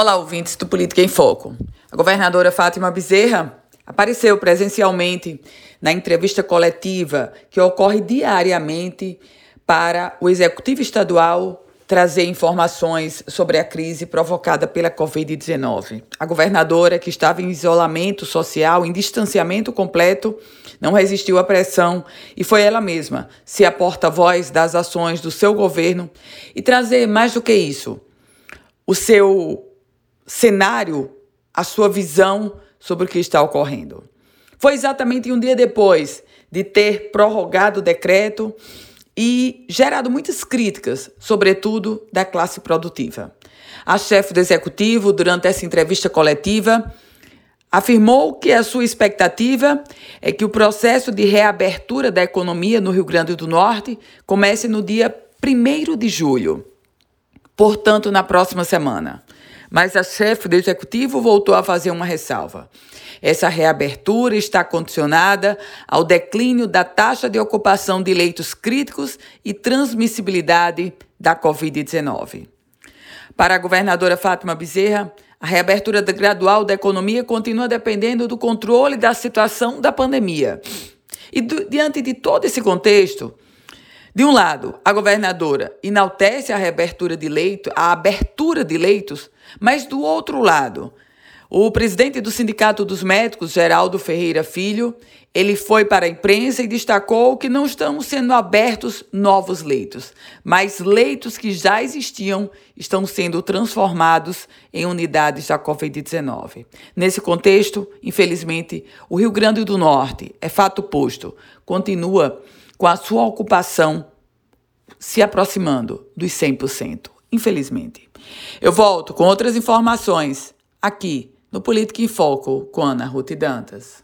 Olá, ouvintes do Política em Foco. A governadora Fátima Bezerra apareceu presencialmente na entrevista coletiva que ocorre diariamente para o Executivo Estadual trazer informações sobre a crise provocada pela Covid-19. A governadora, que estava em isolamento social, em distanciamento completo, não resistiu à pressão e foi ela mesma ser a porta-voz das ações do seu governo e trazer mais do que isso, o seu cenário, a sua visão sobre o que está ocorrendo. Foi exatamente um dia depois de ter prorrogado o decreto e gerado muitas críticas, sobretudo da classe produtiva. A chefe do executivo, durante essa entrevista coletiva, afirmou que a sua expectativa é que o processo de reabertura da economia no Rio Grande do Norte comece no dia 1 de julho, portanto, na próxima semana. Mas a chefe do executivo voltou a fazer uma ressalva. Essa reabertura está condicionada ao declínio da taxa de ocupação de leitos críticos e transmissibilidade da Covid-19. Para a governadora Fátima Bezerra, a reabertura gradual da economia continua dependendo do controle da situação da pandemia. E do, diante de todo esse contexto, de um lado, a governadora enaltece a reabertura de leitos, a abertura de leitos, mas do outro lado, o presidente do Sindicato dos Médicos, Geraldo Ferreira Filho, ele foi para a imprensa e destacou que não estão sendo abertos novos leitos, mas leitos que já existiam estão sendo transformados em unidades da Covid-19. Nesse contexto, infelizmente, o Rio Grande do Norte, é fato posto, continua com a sua ocupação se aproximando dos 100%, infelizmente. Eu volto com outras informações aqui no Política em Foco com Ana Ruth Dantas.